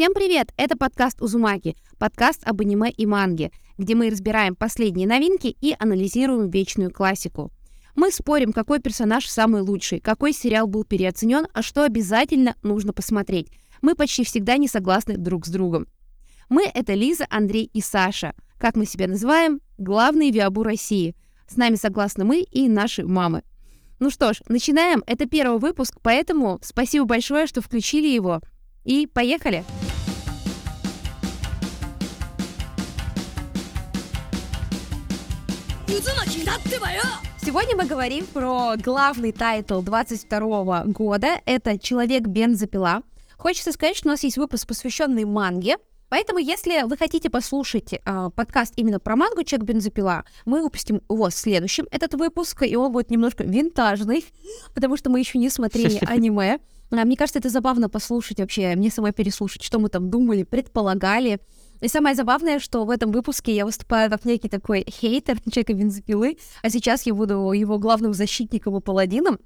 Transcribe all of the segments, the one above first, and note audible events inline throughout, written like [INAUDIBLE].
Всем привет! Это подкаст Узумаки, подкаст об аниме и манге, где мы разбираем последние новинки и анализируем вечную классику. Мы спорим, какой персонаж самый лучший, какой сериал был переоценен, а что обязательно нужно посмотреть. Мы почти всегда не согласны друг с другом. Мы — это Лиза, Андрей и Саша. Как мы себя называем? Главные виабу России. С нами согласны мы и наши мамы. Ну что ж, начинаем. Это первый выпуск, поэтому спасибо большое, что включили его. И поехали! Сегодня мы говорим про главный тайтл 22 года. Это «Человек бензопила». Хочется сказать, что у нас есть выпуск, посвященный манге, Поэтому, если вы хотите послушать э, подкаст именно про мангу «Человек бензопила», мы выпустим его в следующем, этот выпуск, и он будет немножко винтажный, [LAUGHS] потому что мы еще не смотрели [LAUGHS] аниме. А, мне кажется, это забавно послушать вообще, мне самой переслушать, что мы там думали, предполагали. И самое забавное, что в этом выпуске я выступаю как некий такой хейтер [LAUGHS] человека бензопилы, а сейчас я буду его главным защитником и паладином,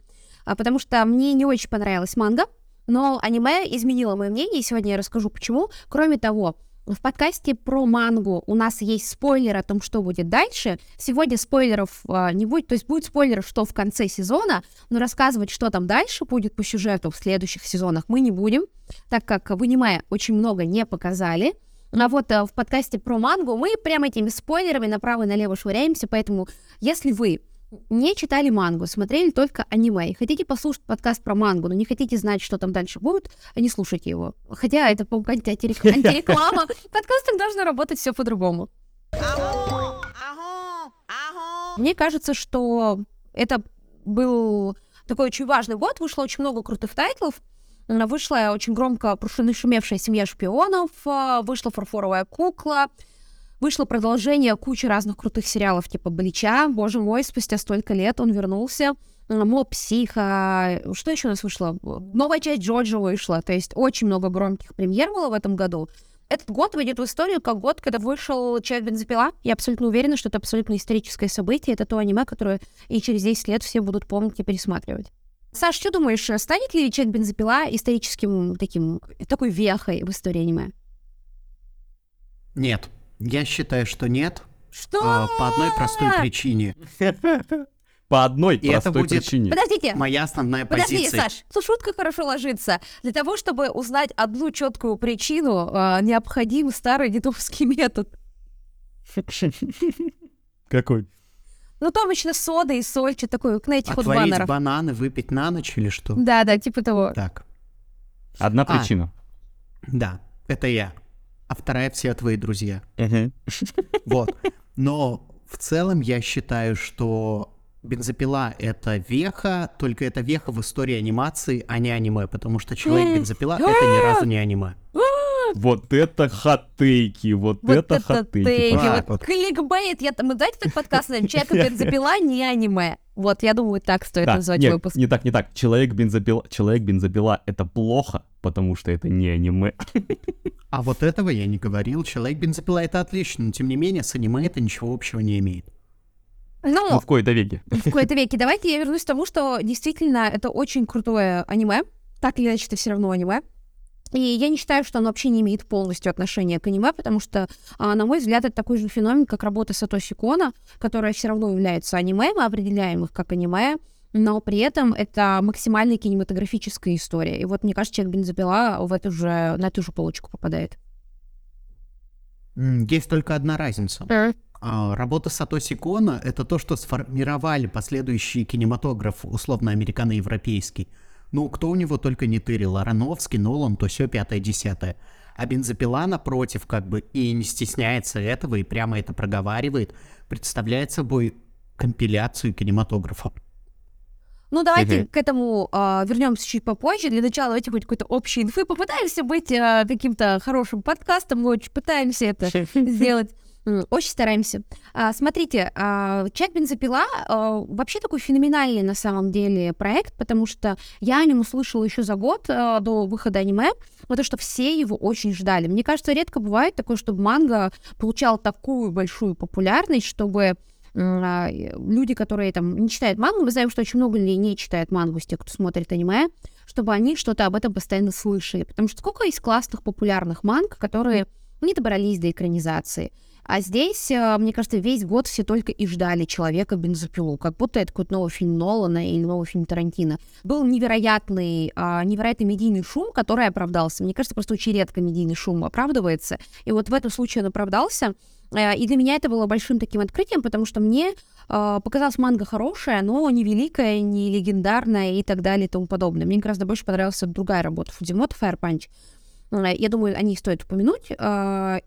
а, потому что мне не очень понравилась манга, но аниме изменило мое мнение, и сегодня я расскажу почему. Кроме того, в подкасте про мангу у нас есть спойлер о том, что будет дальше. Сегодня спойлеров э, не будет, то есть будет спойлер, что в конце сезона, но рассказывать, что там дальше будет по сюжету в следующих сезонах мы не будем, так как в аниме очень много не показали. А вот э, в подкасте про мангу мы прямо этими спойлерами направо и налево швыряемся, поэтому если вы не читали мангу, смотрели только аниме, и хотите послушать подкаст про мангу, но не хотите знать, что там дальше будет, не слушайте его. Хотя это, по-моему, антиреклама. [LAUGHS] Подкастом должно работать все по-другому. Мне кажется, что это был такой очень важный год, вышло очень много крутых тайтлов, вышла очень громко шумевшая семья шпионов, а, вышла фарфоровая кукла, Вышло продолжение кучи разных крутых сериалов, типа Блича. Боже мой, спустя столько лет он вернулся. Моб Психа. Что еще у нас вышло? Новая часть Джорджа вышла. То есть очень много громких премьер было в этом году. Этот год войдет в историю как год, когда вышел «Человек бензопила». Я абсолютно уверена, что это абсолютно историческое событие. Это то аниме, которое и через 10 лет все будут помнить и пересматривать. Саш, что думаешь, станет ли «Человек бензопила» историческим таким, такой вехой в истории аниме? Нет. Я считаю, что нет. Что? А, по одной простой причине. [LAUGHS] По одной И простой это будет причине. Подождите. Моя основная Подожди, позиция. Саш, тут шутка хорошо ложится. Для того, чтобы узнать одну четкую причину, э, необходим старый дедовский метод. [LAUGHS] Какой? Ну, там обычно сода и соль, что такое, на этих вот Отварить баннеров. бананы, выпить на ночь или что? Да, да, типа того. Так, Одна А. причина. да, это я. А вторая все твои друзья. Вот. Но в целом я считаю, что бензопила — это веха, только это веха в истории анимации, а не аниме, потому что Человек-бензопила — это ни разу не аниме. Вот это хатейки, вот, Вот это, это хатейки. тейки, Так вот вот. кликбейт. Я, мы давайте так подкаст назовем. Человек [LAUGHS] бензопила не аниме. Вот, я думаю, так стоит Да, назвать нет, выпуск. не так, не так. Человек бензопила, человек бензопила это плохо, потому что это не аниме. [LAUGHS] А вот этого я не говорил. Человек-бензопила — это отлично, но тем не менее с аниме это ничего общего не имеет. Ну, Ну, в кои-то веке. в какой-то веке. Давайте я вернусь к тому, что действительно это очень крутое аниме. Так или иначе, это все равно аниме. И я не считаю, что оно вообще не имеет полностью отношения к аниме, потому что, а, на мой взгляд, это такой же феномен, как работа Сатоси Кона, которая все равно является аниме, мы определяем их как аниме, но при этом это максимально кинематографическая история. И вот, мне кажется, человек бензопила в эту же, на эту же полочку попадает. Есть только одна разница. А, Работа Сатоси Кона — это то, что сформировали последующий кинематограф, условно американо-европейский. Ну, кто у него только не тырил, Ароновский, Нолан, то все пятое-десятое. А бензопила, напротив, как бы и не стесняется этого, и прямо это проговаривает, представляет собой компиляцию кинематографа. Ну, давайте Мгм. к этому а, вернемся чуть попозже. Для начала давайте хоть какой-то общей инфы. Попытаемся быть а, каким-то хорошим подкастом. Мы очень пытаемся это сделать. Очень стараемся. А, смотрите, а, «Человек бензопила» а, вообще такой феноменальный на самом деле проект, потому что я о нем услышала еще за год а, до выхода аниме, потому что все его очень ждали. Мне кажется, редко бывает такое, чтобы манга получал такую большую популярность, чтобы люди, которые там не читают мангу, мы знаем, что очень много людей не читают мангу тех, кто смотрит аниме, чтобы они что-то об этом постоянно слышали. Потому что сколько есть классных, популярных манг, которые не добрались до экранизации. А здесь, э, мне кажется, весь год все только и ждали человека бензопилу, как будто это какой-то новый фильм Нолана или новый фильм Тарантино. Был невероятный, а, невероятный медийный шум, который оправдался. Мне кажется, просто очень редко медийный шум оправдывается. И вот в этом случае он оправдался. Э, и для меня это было большим таким открытием, потому что мне э, показалась манга хорошая, но не великая, не легендарная и так далее и тому подобное. Мне гораздо больше понравилась другая работа Фудзимото Fire Punch. Я думаю, о ней стоит упомянуть.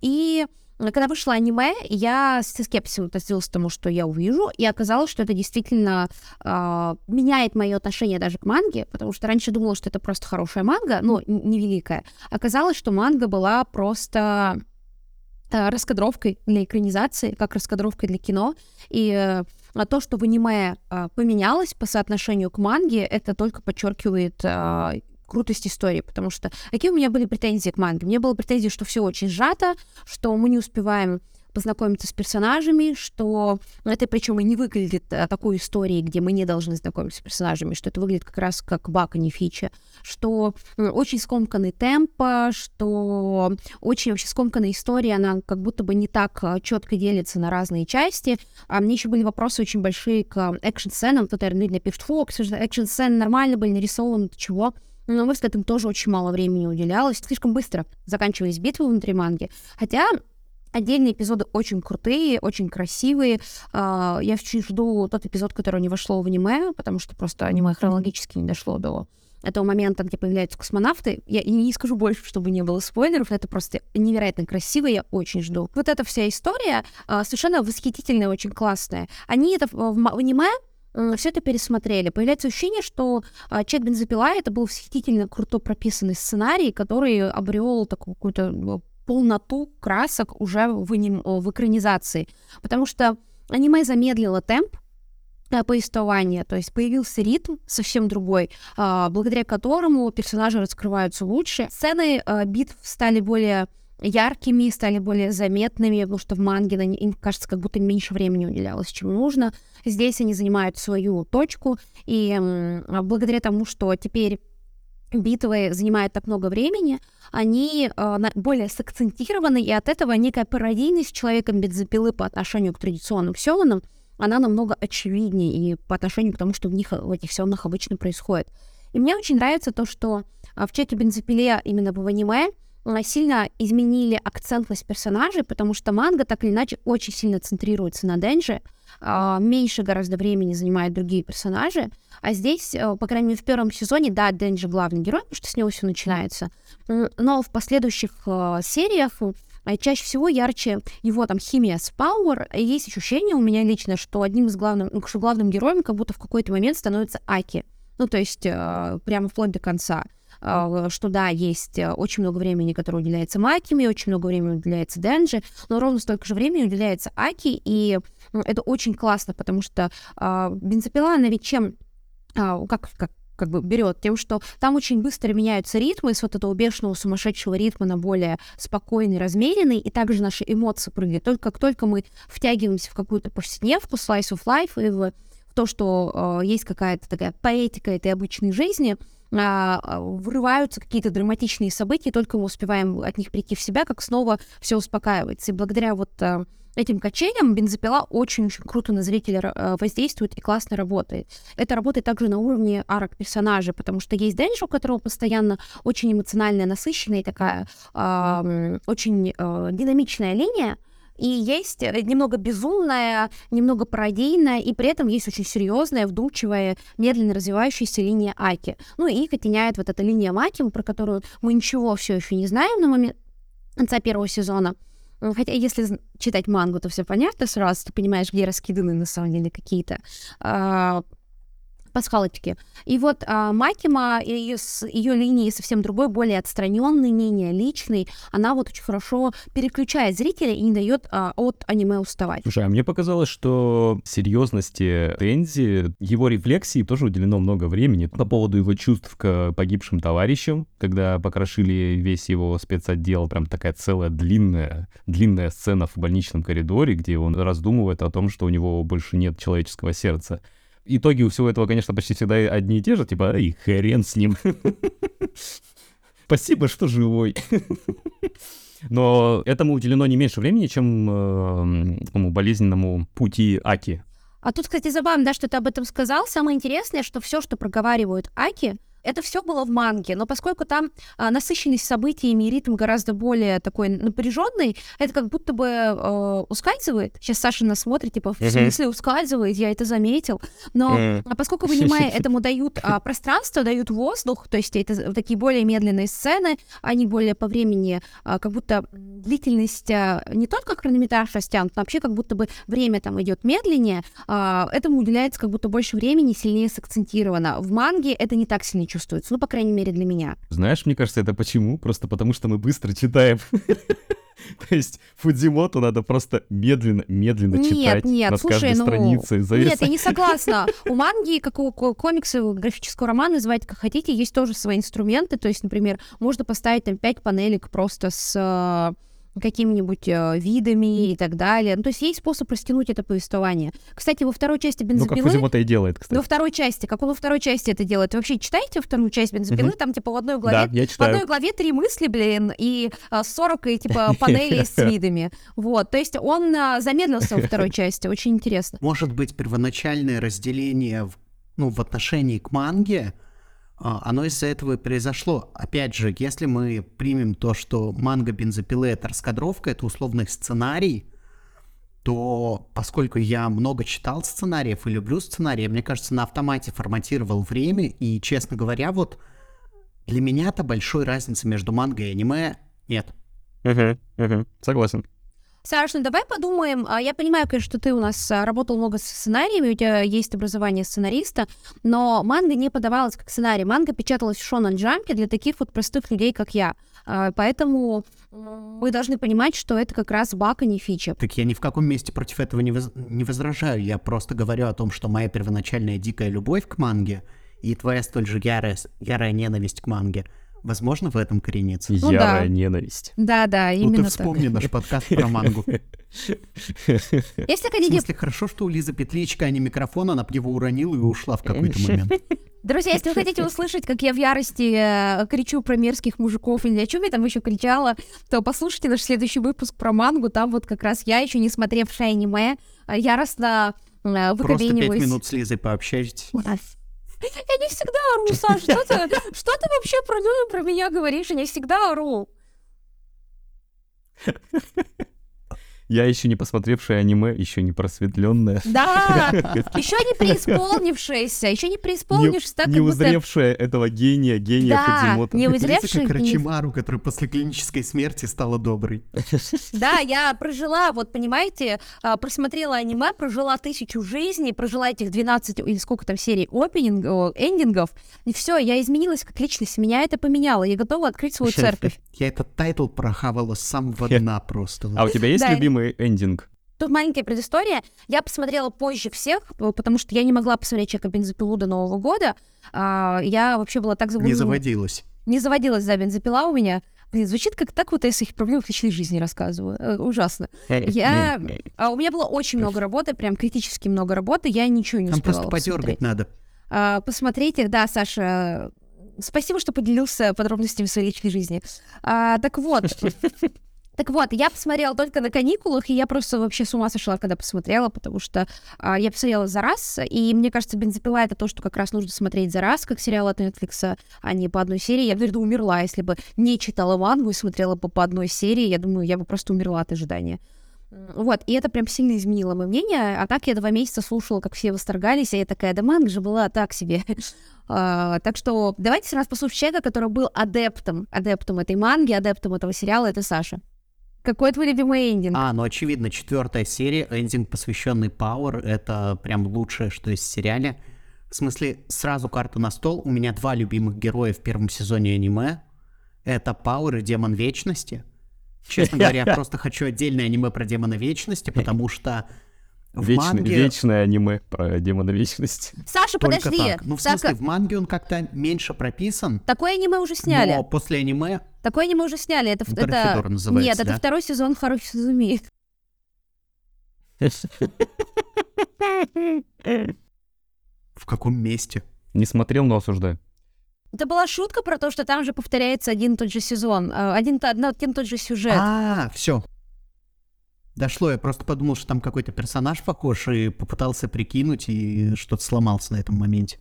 И когда вышло аниме, я с скепсисом относилась к тому, что я увижу, и оказалось, что это действительно э, меняет мое отношение даже к манге, потому что раньше думала, что это просто хорошая манга, но невеликая. Оказалось, что манга была просто э, раскадровкой для экранизации, как раскадровкой для кино, и э, то, что в аниме э, поменялось по соотношению к манге, это только подчеркивает э, крутость истории, потому что какие у меня были претензии к манге? Мне было претензии, что все очень сжато, что мы не успеваем познакомиться с персонажами, что это причем и не выглядит а, такой историей, где мы не должны знакомиться с персонажами, что это выглядит как раз как баг, а не фича, что очень скомканный темп, что очень вообще скомканная история, она как будто бы не так четко делится на разные части. А мне еще были вопросы очень большие к экшн-сценам, кто-то, наверное, пишет, фу, экшн-сцены нормально были нарисованы, чего? Но, на мой взгляд, им тоже очень мало времени уделялось. Слишком быстро заканчивались битвы внутри манги. Хотя Отдельные эпизоды очень крутые, очень красивые. А, я очень жду тот эпизод, который не вошло в аниме, потому что просто аниме хронологически не дошло до этого момента, где появляются космонавты. Я не скажу больше, чтобы не было спойлеров, это просто невероятно красиво, я очень жду. Вот эта вся история а, совершенно восхитительная, очень классная. Они это в аниме все это пересмотрели. Появляется ощущение, что а, Чет Бензопила это был восхитительно круто прописанный сценарий, который обрел такую какую-то ну, полноту красок уже в, аним... в экранизации. Потому что аниме замедлило темп, э, повествования, то есть появился ритм совсем другой, а, благодаря которому персонажи раскрываются лучше. Сцены битв стали более яркими, стали более заметными, потому что в манге им кажется, как будто меньше времени уделялось, чем нужно. Здесь они занимают свою точку, и благодаря тому, что теперь битвы занимают так много времени, они э, более сакцентированы, и от этого некая пародийность человеком бензопилы по отношению к традиционным сёнонам, она намного очевиднее и по отношению к тому, что в них, в этих сёнах обычно происходит. И мне очень нравится то, что в Чеке бензопиле именно в аниме сильно изменили акцентность персонажей, потому что манга так или иначе очень сильно центрируется на Денджи, а, меньше гораздо времени занимают другие персонажи, а здесь, э, по крайней мере, в первом сезоне, да, Денджи главный герой, потому что с него все начинается, но в последующих э, сериях э, чаще всего ярче его там химия с Пауэр. Есть ощущение у меня лично, что одним из главных, ну, что главным героем как будто в какой-то момент становится Аки. Ну, то есть прямо вплоть до конца. А, что да, есть э, очень много времени, которое уделяется Макиме, очень много времени уделяется Денджи, но ровно столько же времени уделяется Аки, и это очень классно, потому что э, бензопила, она ведь чем, э, как, как как бы берет тем, что там очень быстро меняются ритмы с вот этого бешеного сумасшедшего ритма на более спокойный, размеренный, и также наши эмоции прыгают. Только как только мы втягиваемся в какую-то повседневку, slice of life, и в то, что э, есть какая-то такая поэтика этой обычной жизни, а, а, вырываются какие-то драматичные события, только мы успеваем от них прийти в себя, как снова все успокаивается. И благодаря вот а, этим качелям бензопила очень-очень круто на зрителя а, воздействует и классно работает. Это работает также на уровне арок персонажа, потому что есть Дэнш, у которого постоянно очень эмоциональная, насыщенная такая э, очень э, динамичная линия, и есть э, немного безумная, немного пародийная, и при этом есть очень серьезная, вдумчивая, медленно развивающаяся линия Аки. Ну и их оттеняет вот эта линия Маки, про которую мы ничего все еще не знаем на момент конца первого сезона. Хотя если читать мангу, то все понятно сразу, ты понимаешь, где раскиданы на самом деле какие-то а, пасхалочки. И вот а, Макима, ее, ее линии совсем другой, более отстраненной, менее личный, она вот очень хорошо переключает зрителя и не дает а, от аниме уставать. Слушай, а мне показалось, что серьезности Тензи, его рефлексии тоже уделено много времени по поводу его чувств к погибшим товарищам, когда покрошили весь его спецотдел, прям такая целая длинная, длинная сцена в больничном коридоре, где он раздумывает о том, что у него больше нет человеческого сердца. Итоги у всего этого, конечно, почти всегда одни и те же, типа, и хрен с ним. Спасибо, что живой. Но этому уделено не меньше времени, чем э, такому болезненному пути Аки. А тут, кстати, забавно, да, что ты об этом сказал. Самое интересное, что все, что проговаривают Аки, это все было в манге, но поскольку там а, насыщенность событиями и ритм гораздо более такой напряженный, это как будто бы э, ускальзывает. Сейчас Саша нас смотрит, типа, в смысле ускальзывает, я это заметил. Но а поскольку аниме [LAUGHS] этому дают а, пространство, дают воздух, то есть это такие более медленные сцены, они более по времени, а, как будто длительность а, не только хронометраж растянут, но вообще как будто бы время там идет медленнее, а, этому уделяется как будто больше времени, сильнее сакцентировано. В манге это не так сильно чувствуется, ну, по крайней мере, для меня. Знаешь, мне кажется, это почему? Просто потому, что мы быстро читаем. [LAUGHS] То есть Фудзимоту надо просто медленно, медленно Нет, читать нет, на слушай, каждой ну, странице. Нет, зависать. я не согласна. У манги, как у ко- комикса, графического романа, называйте как хотите, есть тоже свои инструменты. То есть, например, можно поставить там пять панелек просто с э, какими-нибудь э, видами и так далее. Ну, то есть есть способ растянуть это повествование. Кстати, во второй части Ну, как бензопилы... Фудзимота и делает, во кстати. второй части, как он во второй части это делает? Вы вообще читаете вторую часть бензопилы? Мгм. Там, типа, в одной Да, главе я в читаю. одной главе три мысли, блин, и а, 40 и, типа, [LAUGHS] панелей с видами. Вот, то есть он а, замедлился во второй части, очень интересно. Может быть, первоначальное разделение в, ну, в отношении к манге, оно из-за этого и произошло. Опять же, если мы примем то, что манга бензопилы это раскадровка, это условный сценарий, то поскольку я много читал сценариев и люблю сценарии, мне кажется, на автомате форматировал время, и, честно говоря, вот для меня-то большой разницы между манго и аниме нет. Мгм, мгм. Согласен. Саш, ну давай подумаем. А, Я понимаю, конечно, что ты у нас а, работал много с сценариями, у тебя есть образование сценариста, но манга не подавалась как сценарий. Манга печаталась в Шонан Джампе для таких вот простых людей, как я. А, Поэтому мы должны понимать, что это как раз баг, а не фича. Так я ни в каком месте против этого не, воз- не возражаю. Я просто говорю о том, что моя первоначальная дикая любовь к манге и твоя столь же ярая, ярая ненависть к манге, возможно, в этом коренится. Ну Ярая да. ненависть. Да, да, Ну именно ты вспомни наш подкаст про мангу. так. [LAUGHS] Если В хотите смысле, хорошо, что у Лизы Петличка, а не микрофон, она его уронила и ушла в какой-то момент. [LAUGHS] Друзья, если вы хотите услышать, как я в ярости э, кричу про мерзких мужиков или о чем я там еще кричала, то послушайте наш следующий выпуск про мангу. Там вот как раз я, еще не смотревшая аниме, э, яростно э, Просто пять минут с Лизой пообщайтесь. Я не всегда ору, Саш, что ты, [LAUGHS] что ты вообще про, ну, про меня говоришь? Я не всегда ору. [LAUGHS] Я еще не посмотревшая аниме, еще не просветленная. Да, [LAUGHS] еще не преисполнившаяся, еще не преисполнившись, так не узревшая этого гения, гения Да, Фудзимота. не Лиза узревший... как не- Орочимару, который после клинической смерти стала доброй. [LAUGHS] Да, я прожила, вот понимаете, а, просмотрела аниме, прожила тысячу жизней, прожила этих 12 или сколько там серий опенинг, эндингов, и все, я изменилась как личность, меня это поменяло, я готова открыть свою церковь. Я этот тайтл прохавала с самого дна просто. А у тебя есть Да. Любимый эндинг? Тут маленькая предыстория. Я посмотрела позже всех, потому что я не могла посмотреть «Человека бензопилу» до Нового года. А, Я вообще была так Не заблуждена. заводилась. Не заводилась, да, бензопила у меня. Блин, звучит как так вот я о своих проблемах в личной жизни рассказываю. Э, Ужасно. Я... А у меня было очень много работы, прям критически много работы, я ничего не Там успевала просто подергать посмотреть. надо. А, посмотрите, да, Саша, спасибо, что поделился подробностями своей личной жизни. А, так вот, [LAUGHS] так вот, я посмотрела только на каникулах, и я просто вообще с ума сошла, когда посмотрела, потому что а, я посмотрела за раз, и мне кажется, «Бензопила» — это то, что как раз нужно смотреть за раз, как сериал от Netflix, а не по одной серии. Я, наверное, умерла, если бы не читала мангу и смотрела бы по одной серии, я думаю, я бы просто умерла от ожидания. Вот, и это прям сильно изменило мое мнение. А так я два месяца слушала, как все восторгались, и я такая, да манга же была так себе. [LAUGHS] А, так что давайте сразу послушаем человека, который был адептом, адептом этой манги, адептом этого сериала, это Саша. Какой твой любимый эндинг? А, ну очевидно, четвертая серия, эндинг, посвященный Power, это прям лучшее, что есть в сериале. В смысле, сразу карта на стол. У меня два любимых героя в первом сезоне аниме. Это Power и Демон Вечности. Честно [LAUGHS] говоря, я просто хочу отдельное аниме про Демона Вечности, потому что в Вечное, манге... вечное аниме про демона вечности. Саша, только подожди. так. Ну, в Сака, смысле, в манге он как-то меньше прописан, Такое аниме уже сняли. но после аниме... Такое аниме уже сняли. Это, это... Называется, Нет, это да? второй сезон Харухи Сузуми. В каком месте? Не смотрел, но осуждаю. Это была шутка про то, что там же повторяется один и тот же сезон, э, один один и тот же сюжет. А, все. Дошло, я просто подумал, что там какой-то персонаж похож, и попытался прикинуть, и что-то сломался на этом моменте.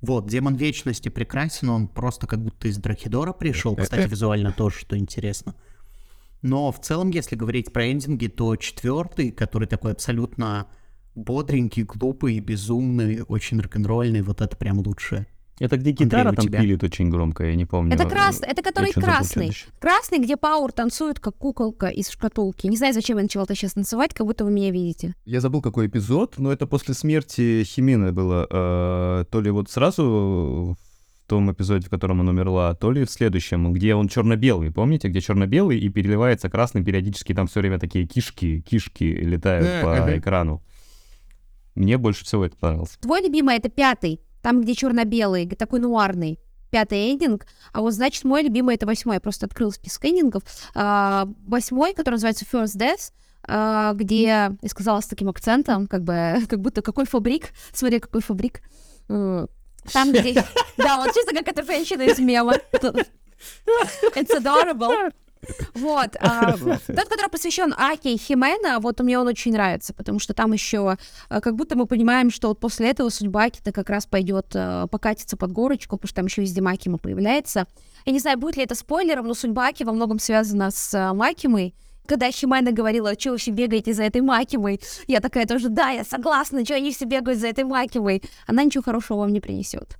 Вот, Демон Вечности прекрасен, он просто как будто из Драхидора пришел, кстати, визуально тоже, что интересно. Но в целом, если говорить про эндинги, то четвертый, который такой абсолютно бодренький, глупый, безумный, очень рок-н-ролльный, вот это прям лучшее. Это где Андрей, гитара у там тебя? пилит очень громко, я не помню. Это красный, это который красный. Красный, где Пауэр танцует, как куколка из шкатулки. Не знаю, зачем я начала это сейчас танцевать, как будто вы меня видите. Я забыл, какой эпизод, но это после смерти Химины было. э, то ли вот сразу в том эпизоде, в котором она умерла, то ли в следующем, где он черно-белый, помните, где черно-белый и переливается красным, периодически там все время такие кишки, кишки летают по экрану. Мне больше всего это понравилось. Твой любимый это пятый, там, где черно-белый, такой нуарный. Пятый эндинг, а вот значит мой любимый это восьмой. Я просто открыл список эндингов. А, восьмой, который называется First Death, а, где я сказала с таким акцентом, как бы, [LAUGHS] как будто какой фабрик, смотри, какой фабрик. М, Там, где... [LAUGHS] Да, вот чисто как эта женщина из мема. [LAUGHS] It's adorable. Вот. а, тот, который посвящен Аке и Химена, вот мне он очень нравится, потому что там еще а, как будто мы понимаем, что вот после этого судьба Аки-то как раз пойдет а, покатиться под горочку, потому что там еще везде Макима появляется. Я не знаю, будет ли это спойлером, но судьба Аки во многом связана с а, Макимой. Когда Химена говорила, что вы все бегаете за этой Макимой, я такая тоже, да, я согласна, что они все бегают за этой Макимой. Она ничего хорошего вам не принесет.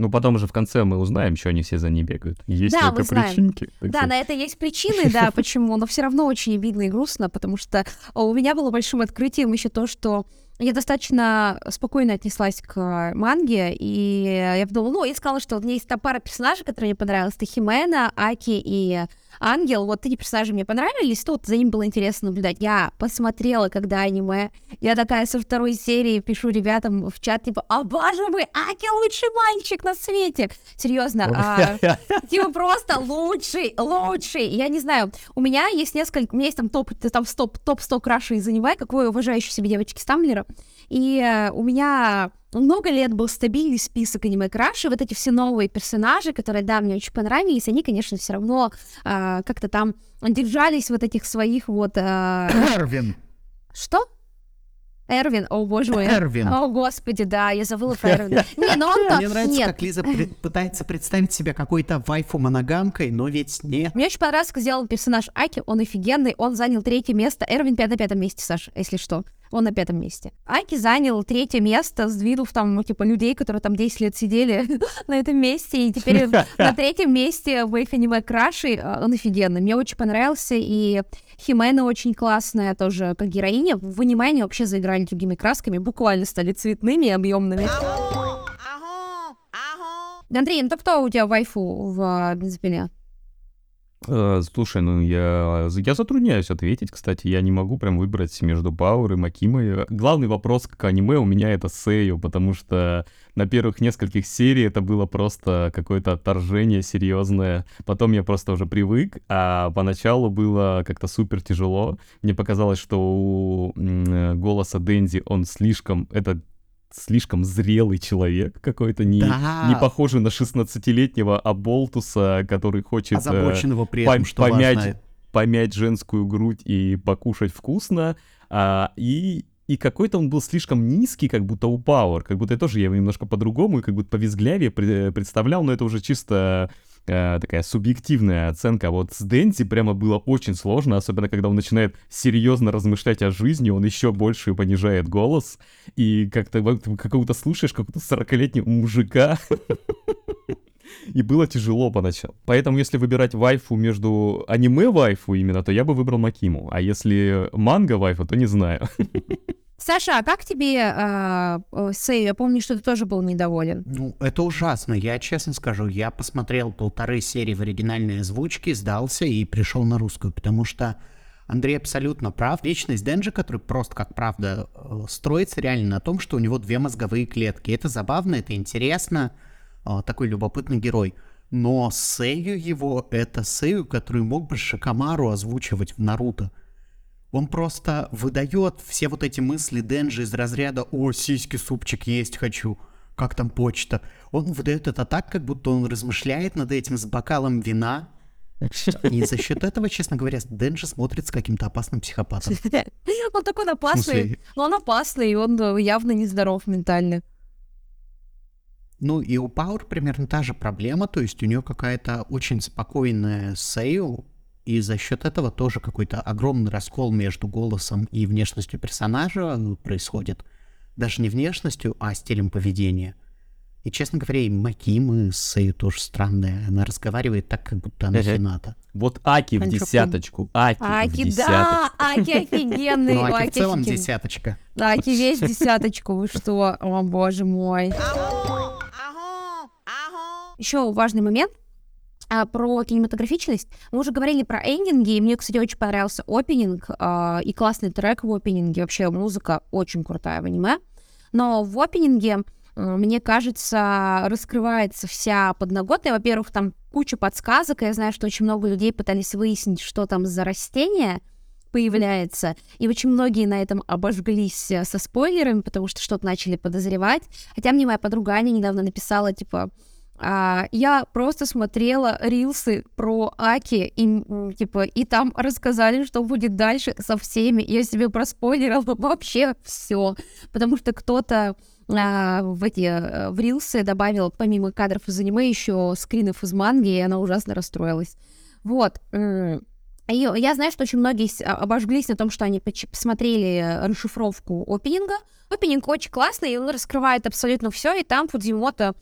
Ну, потом уже в конце мы узнаем, что они все за ней бегают. Есть Да, только мы знаем. причинки. так Да, сказать. на это есть причины, да, [LAUGHS] почему, но все равно очень обидно и грустно, потому что у меня было большим открытием еще то, что я достаточно спокойно отнеслась к манге, и я подумала, ну, я сказала, что у меня есть там пара персонажей, которые мне понравились, это Химена, Аки и Ангел, вот эти персонажи мне понравились, вот за ним было интересно наблюдать. Я посмотрела, когда аниме, я такая со второй серии пишу ребятам в чат, типа, а боже мой, Аки лучший мальчик на свете! Серьезно, а, Типа просто лучший, лучший. Я не знаю, у меня есть несколько, у меня есть там топ, там топ, топ 100 крашей из аниме, как вы уважающие себе девочки Стамблера. И э, у меня много лет был стабильный список аниме крашей. Вот эти все новые персонажи, которые, да, мне очень понравились, они, конечно, все равно э, как-то там держались вот этих своих вот... э, Эрвин. Что? Эрвин, о боже мой. Эрвин. О, господи, да, я забыла про Эрвина. [LAUGHS] Не, ну он-то... Мне нравится, Нет, как Лиза пытается представить себя какой-то вайфу-моногамкой, но ведь нет. Мне очень понравился, как сделал персонаж Аки, он офигенный, он занял третье место. Эрвин пят- на пятом месте, Саша, если что. Он на пятом месте. Аки занял третье место, сдвинув там, ну, типа, людей, которые там 10 лет сидели [LAUGHS] на этом месте, и теперь [LAUGHS] на третьем месте в их аниме Краши а, он офигенный. Мне очень понравился, и Химена очень классная тоже, как героиня. В аниме вообще заиграли другими красками, буквально стали цветными и объемными. Андрей, ну то кто у тебя вайфу в а, бензопиле? Э, Слушай, ну я, я затрудняюсь ответить, кстати, я не могу прям выбрать между Пауэр и Макимой. Главный вопрос к аниме у меня это Сею, потому что на первых нескольких серий это было просто какое-то отторжение серьезное. Потом я просто уже привык, а поначалу было как-то супер тяжело. Мне показалось, что у э, голоса Дэнди он слишком, это слишком зрелый человек какой-то, не, Да. не похожий на 16-летнего Аболтуса, который хочет... э, Озабоченного при этом, пом- что помять, важно. помять женскую грудь и покушать вкусно. А, и, и какой-то он был слишком низкий, как будто у Пауэр. Как будто я тоже я его немножко по-другому и как будто повизглявее пре- представлял, но это уже чисто э, такая субъективная оценка. А Вот с Дэнди прямо было очень сложно, особенно когда он начинает серьезно размышлять о жизни, он еще больше понижает голос, и как-то какого-то слушаешь, какого-то 40-летнего мужика, [LAUGHS] и было тяжело поначалу. Поэтому, если выбирать вайфу между аниме-вайфу именно, то я бы выбрал Макиму. А если манга-вайфу, то не знаю. [LAUGHS] Саша, а как тебе э, э, Сэй? Я помню, что ты тоже был недоволен. Ну, это ужасно. Я честно скажу, я посмотрел полторы серии в оригинальной озвучке, сдался и пришел на русскую, потому что Андрей абсолютно прав. Личность Денджи, который просто как правда э, строится реально на том, что у него две мозговые клетки. Это забавно, это интересно. э, Такой любопытный герой. Но Сэю его — это Сэю, который мог бы Шикамару озвучивать в Наруто. Он просто выдает все вот эти мысли Денджи из разряда «О, сиськи, супчик есть хочу», как там почта. Он выдает это так, как будто он размышляет над этим с бокалом вина, и за счет этого, честно говоря, Денджи смотрится каким-то опасным психопатом. [LAUGHS] Он такой опасный, но он опасный, и он э, явно нездоров ментально. Ну и у Пауэр примерно та же проблема, то есть у нее какая-то очень спокойная сэйю, и за счет этого тоже какой-то огромный раскол между голосом и внешностью персонажа происходит. Даже не внешностью, а стилем поведения. И, честно говоря, и Макимы с Сею тоже странная. Она разговаривает так, как будто она фината. Вот Аки в десяточку. Аки, Аки в да, Аки офигенный. [LAUGHS] Ну, Аки в целом десяточка. Да, Аки весь десяточку. Вы что? О, боже мой. Еще важный момент а, про кинематографичность. Мы уже говорили про эндинги, и мне, кстати, очень понравился опенинг, а, и классный трек в опенинге. Вообще музыка очень крутая в аниме. Но в опенинге мне кажется, раскрывается вся подноготная. Во-первых, там куча подсказок. Я знаю, что очень много людей пытались выяснить, что там за растение появляется. И очень многие на этом обожглись э, со спойлерами, потому что что-то начали подозревать. Хотя мне моя подруга Аня недавно написала, типа, а, я просто смотрела рилсы про Аки, и, типа, и там рассказали, что будет дальше со всеми. Я себе проспойлерила [LAUGHS] вообще все, потому что кто-то а, в эти э, в рилсы добавил помимо кадров из аниме еще скринов из манги, и она ужасно расстроилась. Вот. И я знаю, что очень многие а, обожглись на том, что они посмотрели расшифровку опенинга. Опенинг очень классный, и он раскрывает абсолютно все, и там Фудзимото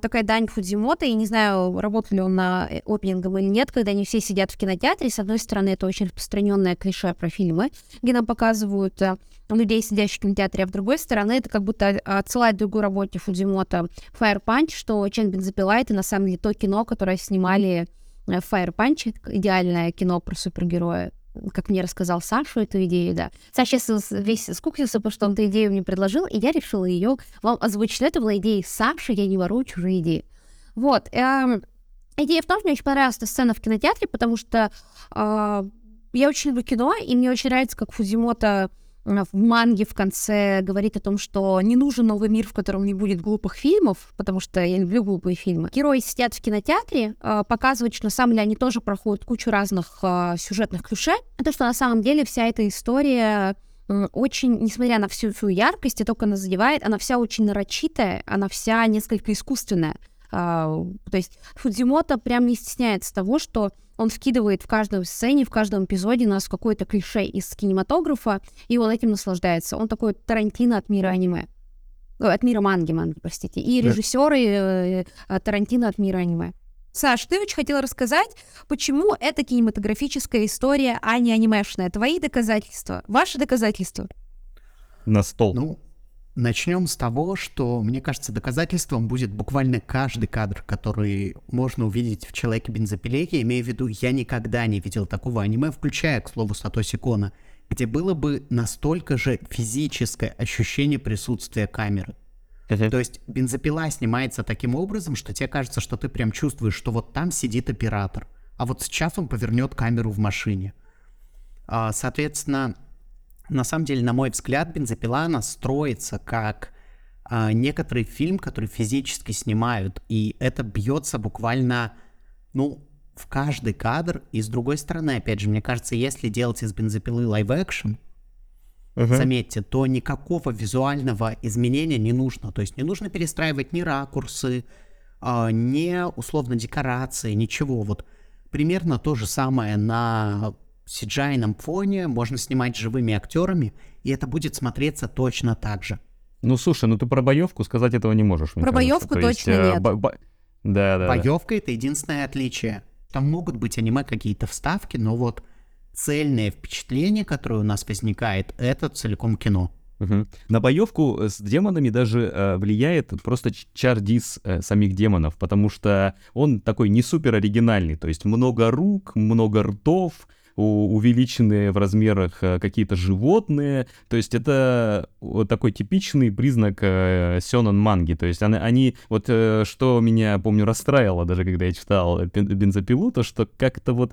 такая дань Фудзимото, и не знаю, работал ли он на э, опенингом или нет, когда они все сидят в кинотеатре. С одной стороны, это очень распространенное клише про фильмы, где нам показывают э, людей, сидящих в кинотеатре, а с другой стороны, это как будто отсылает другую работе Фудзимото Fire Punch, что Чен Бензопила — это на самом деле то кино, которое снимали э, Fire Punch, идеальное кино про супергероя как мне рассказал Сашу эту идею, да. Саша сейчас весь скуксился, потому что он эту идею мне предложил, и я решила ее вам озвучить. Это была идея Саши, я не ворую чужие идеи. Вот. Эм, идея в том, что мне очень понравилась эта сцена в кинотеатре, потому что э, я очень люблю кино, и мне очень нравится, как Фудзимото в манге в конце говорит о том, что не нужен новый мир, в котором не будет глупых фильмов, потому что я люблю глупые фильмы. Герои сидят в кинотеатре, э, показывают, что на самом деле они тоже проходят кучу разных э, сюжетных клише. А то, что на самом деле вся эта история очень, несмотря на всю свою яркость, и только она задевает, она вся очень нарочитая, она вся несколько искусственная. То есть Фудзимото прям не стесняется того, что он вкидывает в каждой сцене, в каждом эпизоде нас какое-то клише из кинематографа, и он этим наслаждается. Он такой Тарантино от мира аниме. От мира манги, манги, простите. И режиссеры э, э, Тарантино от мира аниме. Саш, ты очень хотела рассказать, почему это кинематографическая история, а не анимешная. Твои доказательства, ваши доказательства. На стол. Ну, Начнем с того, что, мне кажется, доказательством будет буквально каждый кадр, который можно увидеть в «Человеке-бензопиле». Я имею в виду, я никогда не видел такого аниме, включая, к слову, Сатоси Кона, где было бы настолько же физическое ощущение присутствия камеры. То есть бензопила снимается таким образом, что тебе кажется, что ты прям чувствуешь, что вот там сидит оператор, а вот сейчас он повернет камеру в машине. А, соответственно, на самом деле, на мой взгляд, бензопила, она строится как а, некоторый фильм, который физически снимают, и это бьется буквально, ну, в каждый кадр. И с другой стороны, опять же, мне кажется, если делать из бензопилы лайв-экшн, uh-huh. заметьте, то никакого визуального изменения не нужно. То есть не нужно перестраивать ни ракурсы, а, ни условно декорации, ничего. Вот примерно то же самое на cgi фоне, можно снимать живыми актерами, и это будет смотреться точно так же. Ну, слушай, ну ты про боевку сказать этого не можешь. Про боевку точно есть, э, нет. Бо- бо- да, да. Боевка да. это единственное отличие. Там могут быть аниме какие-то вставки, но вот цельное впечатление, которое у нас возникает, это целиком кино. Угу. На боевку с демонами даже э, влияет просто чардис э, самих демонов, потому что он такой не супер оригинальный, то есть много рук, много ртов, увеличенные в размерах э, какие-то животные. То есть это вот такой типичный признак э, сёнэн манги. То есть они, они, вот э, что меня, помню, расстраивало даже, когда я читал бензопилу, то что как-то вот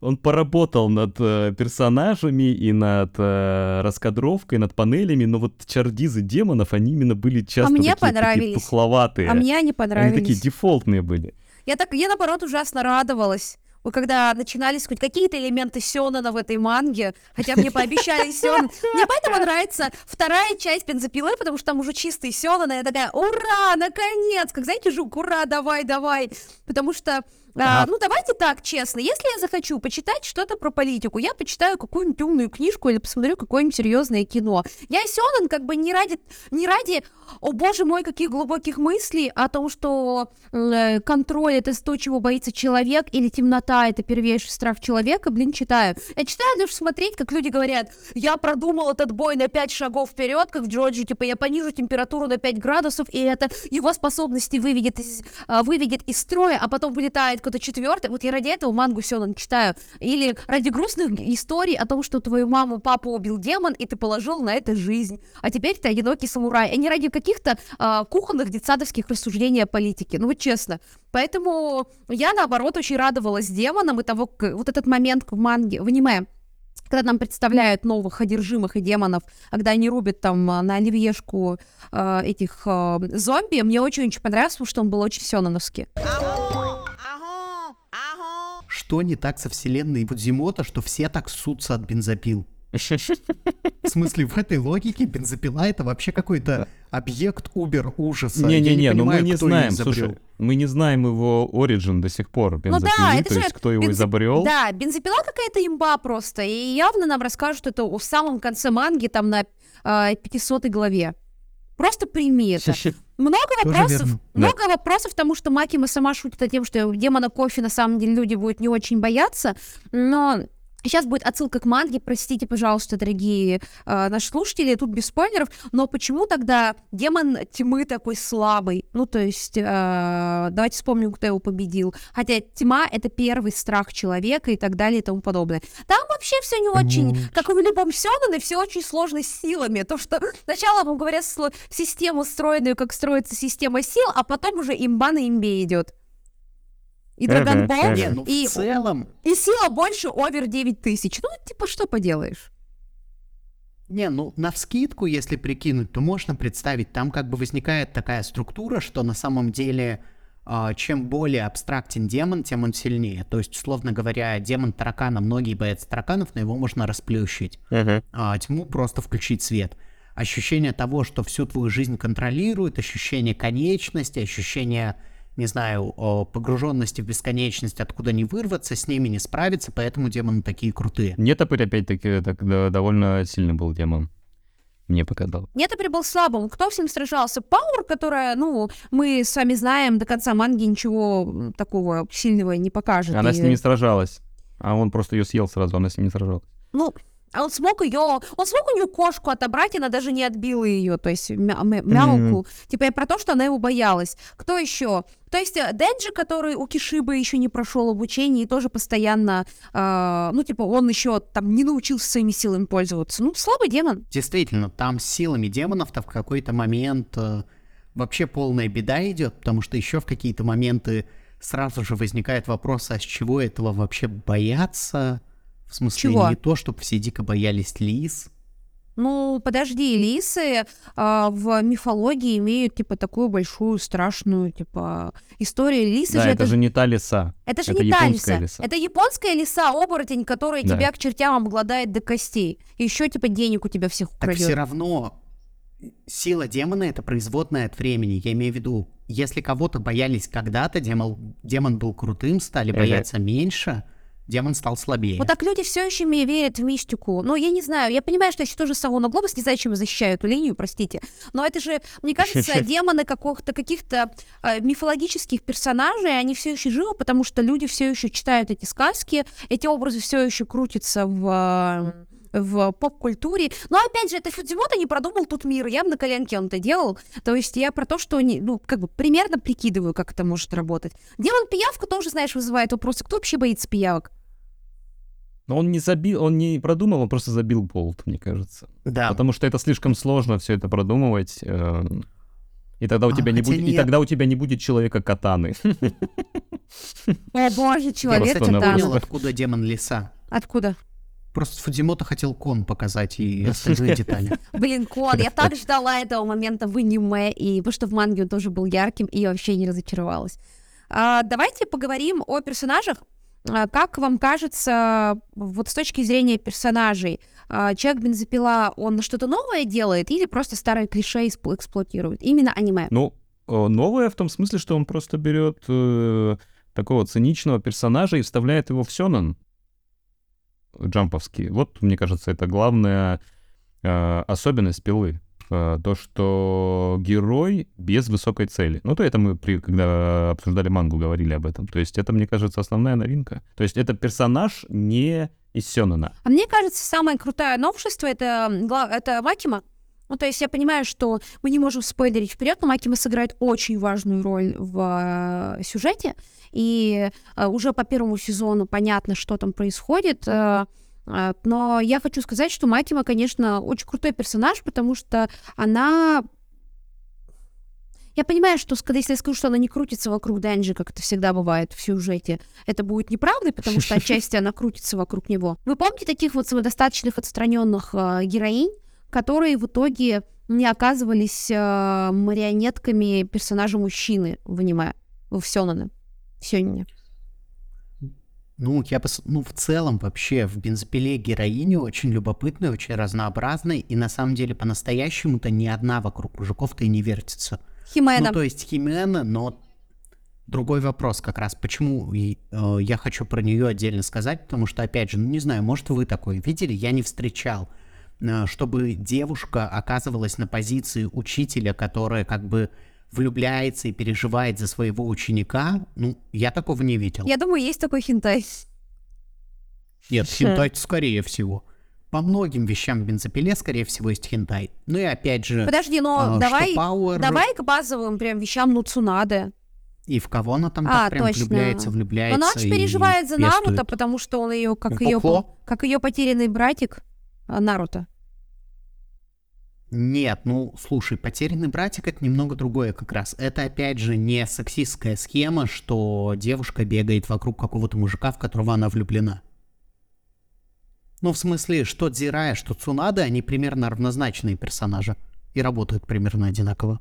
он поработал над э, персонажами и над э, раскадровкой, над панелями, но вот чардизы демонов, они именно были часто а мне такие, такие понравились. тухловатые. А мне они понравились. Они такие дефолтные были. Я так, я наоборот ужасно радовалась. Вот когда начинались хоть какие-то элементы Сёнона в этой манге, хотя мне пообещали [LAUGHS] Сёнон. Мне поэтому нравится вторая часть бензопилы, потому что там уже чистый Сёнон, и я такая, ура, наконец! Как знаете, жук, ура, давай, давай! Потому что а, ну, давайте так, честно. Если я захочу почитать что-то про политику, я почитаю какую-нибудь умную книжку или посмотрю какое-нибудь серьезное кино. Я Сёнэн как бы не ради, не ради, о боже мой, каких глубоких мыслей о том, что э, контроль — это то, чего боится человек, или темнота — это первейший страх человека, блин, читаю. Я читаю лишь смотреть, как люди говорят, я продумал этот бой на 5 шагов вперед, как в Джорджи, типа, я понижу температуру на 5 градусов, и это его способности выведет из, э, выведет из строя, а потом вылетает какой-то четвертый. Вот я ради этого мангу Сёнэн читаю. Или ради грустных историй о том, что твою маму, папу убил демон, и ты положил на это жизнь. А теперь ты одинокий самурай. А не ради каких-то а, кухонных детсадовских рассуждений о политике. Ну вот честно. Поэтому я, наоборот, очень радовалась демонам и того, вот этот момент в манге, в аниме, когда нам представляют новых одержимых и демонов, а когда они рубят там на оливьешку э, этих э, зомби, мне очень-очень понравилось, потому что он был очень сёнановский. Что не так со вселенной Будзимота, что все так ссутся от бензопил? В смысле, в этой логике бензопила это вообще какой-то объект убер ужаса. Не-не-не, ну мы не знаем, слушай, мы не знаем его оригин до сих пор, бензопилы, ну, да, это то же есть кто его изобрел. Да, бензопила какая-то имба просто, и явно нам расскажут это в самом конце манги, там на э, 500 главе. Просто прими это. Много вопросов, много да. вопросов, потому что Макима сама шутит о том, что демона кофе на самом деле люди будут не очень бояться, но Сейчас будет отсылка к манге, простите, пожалуйста, дорогие э, наши слушатели, тут без спойлеров, но почему тогда демон тьмы такой слабый? Ну, то есть, э, давайте вспомним, кто его победил. Хотя тьма — это первый страх человека и так далее и тому подобное. Там вообще все не очень, mm. как и в любом Сёнэне, все очень сложно с силами. То, что сначала вам говорят систему стройную, как строится система сил, а потом уже имба на имбе идет и Драгонбол, ну, и, в целом... и сила больше овер 9000. Ну, типа, что поделаешь? Не, ну, на вскидку, если прикинуть, то можно представить, там как бы возникает такая структура, что на самом деле э, чем более абстрактен демон, тем он сильнее. То есть, условно говоря, демон таракана, многие боятся тараканов, но его можно расплющить. Uh-huh. А тьму просто включить свет. Ощущение того, что всю твою жизнь контролирует, ощущение конечности, ощущение не знаю, погруженности в бесконечность, откуда не вырваться, с ними не справиться, поэтому демоны такие крутые. Нетопырь, опять-таки, так, да, довольно сильный был демон. Мне показал. Нетопырь был слабым. Кто с ним сражался? Пауэр, которая, ну, мы с вами знаем, до конца манги ничего такого сильного не покажет. Она и... с ним не сражалась. А он просто ее съел сразу, она с ним не сражалась. Ну, а он смог ее, он смог у нее кошку отобрать, и она даже не отбила ее, то есть мя мя мялку. Mm-hmm. Типа я про то, что она его боялась. Кто еще? То есть э, Денджи, который у Кишибы еще не прошел обучение и тоже постоянно, э, ну типа он еще там не научился своими силами пользоваться. Ну слабый демон. Действительно, там с силами демонов-то в какой-то момент э, вообще полная беда идет, потому что еще в какие-то моменты сразу же возникает вопрос, а с чего этого вообще бояться? В смысле, Чего? не то, чтобы все дико боялись лис. Ну, подожди, лисы а, в мифологии имеют, типа, такую большую, страшную, типа, историю. Лисы да, же... это, это же не та лиса. Это же это не та лиса. лиса. Это японская лиса, оборотень, которая да. тебя к чертям обгладает до костей. Еще, типа, денег у тебя всех украдет. Так все равно сила демона — это производная от времени. Я имею в виду, если кого-то боялись когда-то, демон, демон был крутым, стали бояться меньше — демон стал слабее. Вот так люди все еще верят в мистику. Ну, я не знаю, я понимаю, что я тоже Савона Глобус, не знаю, чем защищаю эту линию, простите. Но это же, мне кажется, демоны каких-то каких-то э, мифологических персонажей, они все еще живы, потому что люди все еще читают эти сказки, эти образы все еще крутятся в в поп-культуре. Но опять же, это Фудзимото не продумал тут мир. Я на коленке он это делал. То есть я про то, что не, ну, как бы примерно прикидываю, как это может работать. Демон пиявка тоже, знаешь, вызывает вопросы. Кто вообще боится пиявок? Но он не забил, он не продумал, он просто забил болт, мне кажется. Да. Потому что это слишком сложно все это продумывать. Э, И тогда у А, тебя не будет, и нет. тогда у тебя не будет человека катаны. О боже, человек катана. вылет. Понял, откуда демон леса. Откуда? Просто Фудзимото хотел кон показать и [LAUGHS] остальные детали. Блин, Кон, я так ждала этого момента в аниме, и потому что в манге он тоже был ярким, и я вообще не разочаровалась. А, давайте поговорим о персонажах. А, как вам кажется, вот с точки зрения персонажей, а, человек бензопила, он что-то новое делает или просто старое клише эксплуатирует? Именно аниме. Ну, э, новое в том смысле, что он просто берет э, такого циничного персонажа и вставляет его в сёнэн джамповский. Вот, мне кажется, это главная э, особенность пилы. Э, то, что герой без высокой цели. Ну, то это мы, при, когда обсуждали мангу, говорили об этом. То есть это, мне кажется, основная новинка. То есть это персонаж не из сёнэна. А мне кажется, самое крутое новшество это, это Макима. Ну, то есть я понимаю, что мы не можем спойлерить вперед, но Макима сыграет очень важную роль в э, сюжете. И э, уже по первому сезону понятно, что там происходит. Но я хочу сказать, что Макима, конечно, очень крутой персонаж, потому что она я понимаю, что ска- если я скажу, что она не крутится вокруг Денджи, как это всегда бывает в сюжете, это будет неправдой, потому что [LAUGHS] отчасти она крутится вокруг него. Вы помните таких вот самодостаточных, отстраненных э, героинь, которые в итоге не оказывались э, марионетками персонажа мужчины в аниме, в Сёнэне, в Сёнэне. Ну, я пос... ну, в целом вообще в бензопиле героини очень любопытная, очень разнообразная, и на самом деле по-настоящему-то ни одна вокруг мужиков-то и не вертится. Химена. Ну, то есть Химена, но другой вопрос как раз, почему и, э, я хочу про нее отдельно сказать, потому что, опять же, ну, не знаю, может, вы такое видели, я не встречал, э, чтобы девушка оказывалась на позиции учителя, которая как бы влюбляется и переживает за своего ученика, ну, я такого не видел. Я думаю, есть такой хинтай. Нет, хентай скорее всего. По многим вещам в бензопиле, скорее всего, есть хентай. Ну и опять же, Подожди, но а, давай, Power давай к базовым прям вещам ну Цунаде. и в кого она там А, так прям точно. влюбляется, влюбляется Она очень переживает за. Наруто, потому что он ее, как Ну, ее, как ее потерянный братик а, Наруто. Нет, ну, слушай, потерянный братик это немного другое как раз. Это, опять же, не сексистская схема, что девушка бегает вокруг какого-то мужика, в которого она влюблена. Ну, в смысле, что Дзирая, что Цунада, они примерно равнозначные персонажи. И работают примерно одинаково.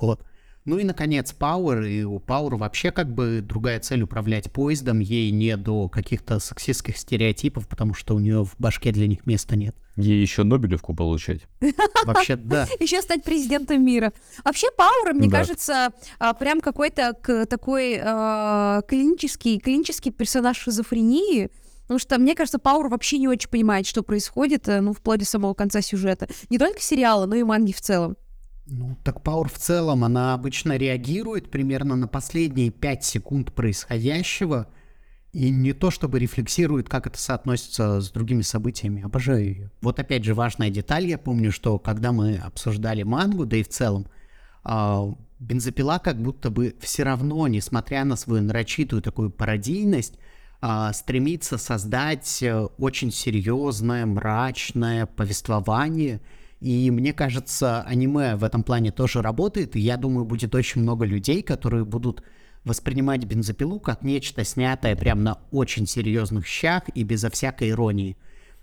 Вот. Ну и, наконец, Пауэр. И у Пауэр вообще как бы другая цель управлять поездом. Ей не до каких-то сексистских стереотипов, потому что у нее в башке для них места нет. Ей еще Нобелевку получать. Вообще, [LAUGHS] да. Еще стать президентом мира. Вообще Пауэр, мне Да. кажется, а, прям какой-то такой а, клинический, клинический персонаж шизофрении. Потому что, мне кажется, Пауэр вообще не очень понимает, что происходит, э, ну, вплоть до самого конца сюжета. Не только сериала, но и манги в целом. Ну, так Пауэр в целом, она обычно реагирует примерно на последние 5 секунд происходящего, и не то чтобы рефлексирует, как это соотносится с другими событиями. Обожаю ее. Вот опять же важная деталь, я помню, что когда мы обсуждали мангу, да и в целом, а, бензопила как будто бы все равно, несмотря на свою нарочитую такую пародийность, а, стремится создать э, очень серьезное, мрачное повествование. И мне кажется, аниме в этом плане тоже работает, и я думаю, будет очень много людей, которые будут воспринимать бензопилу как нечто снятое прям на очень серьезных щах и безо всякой иронии.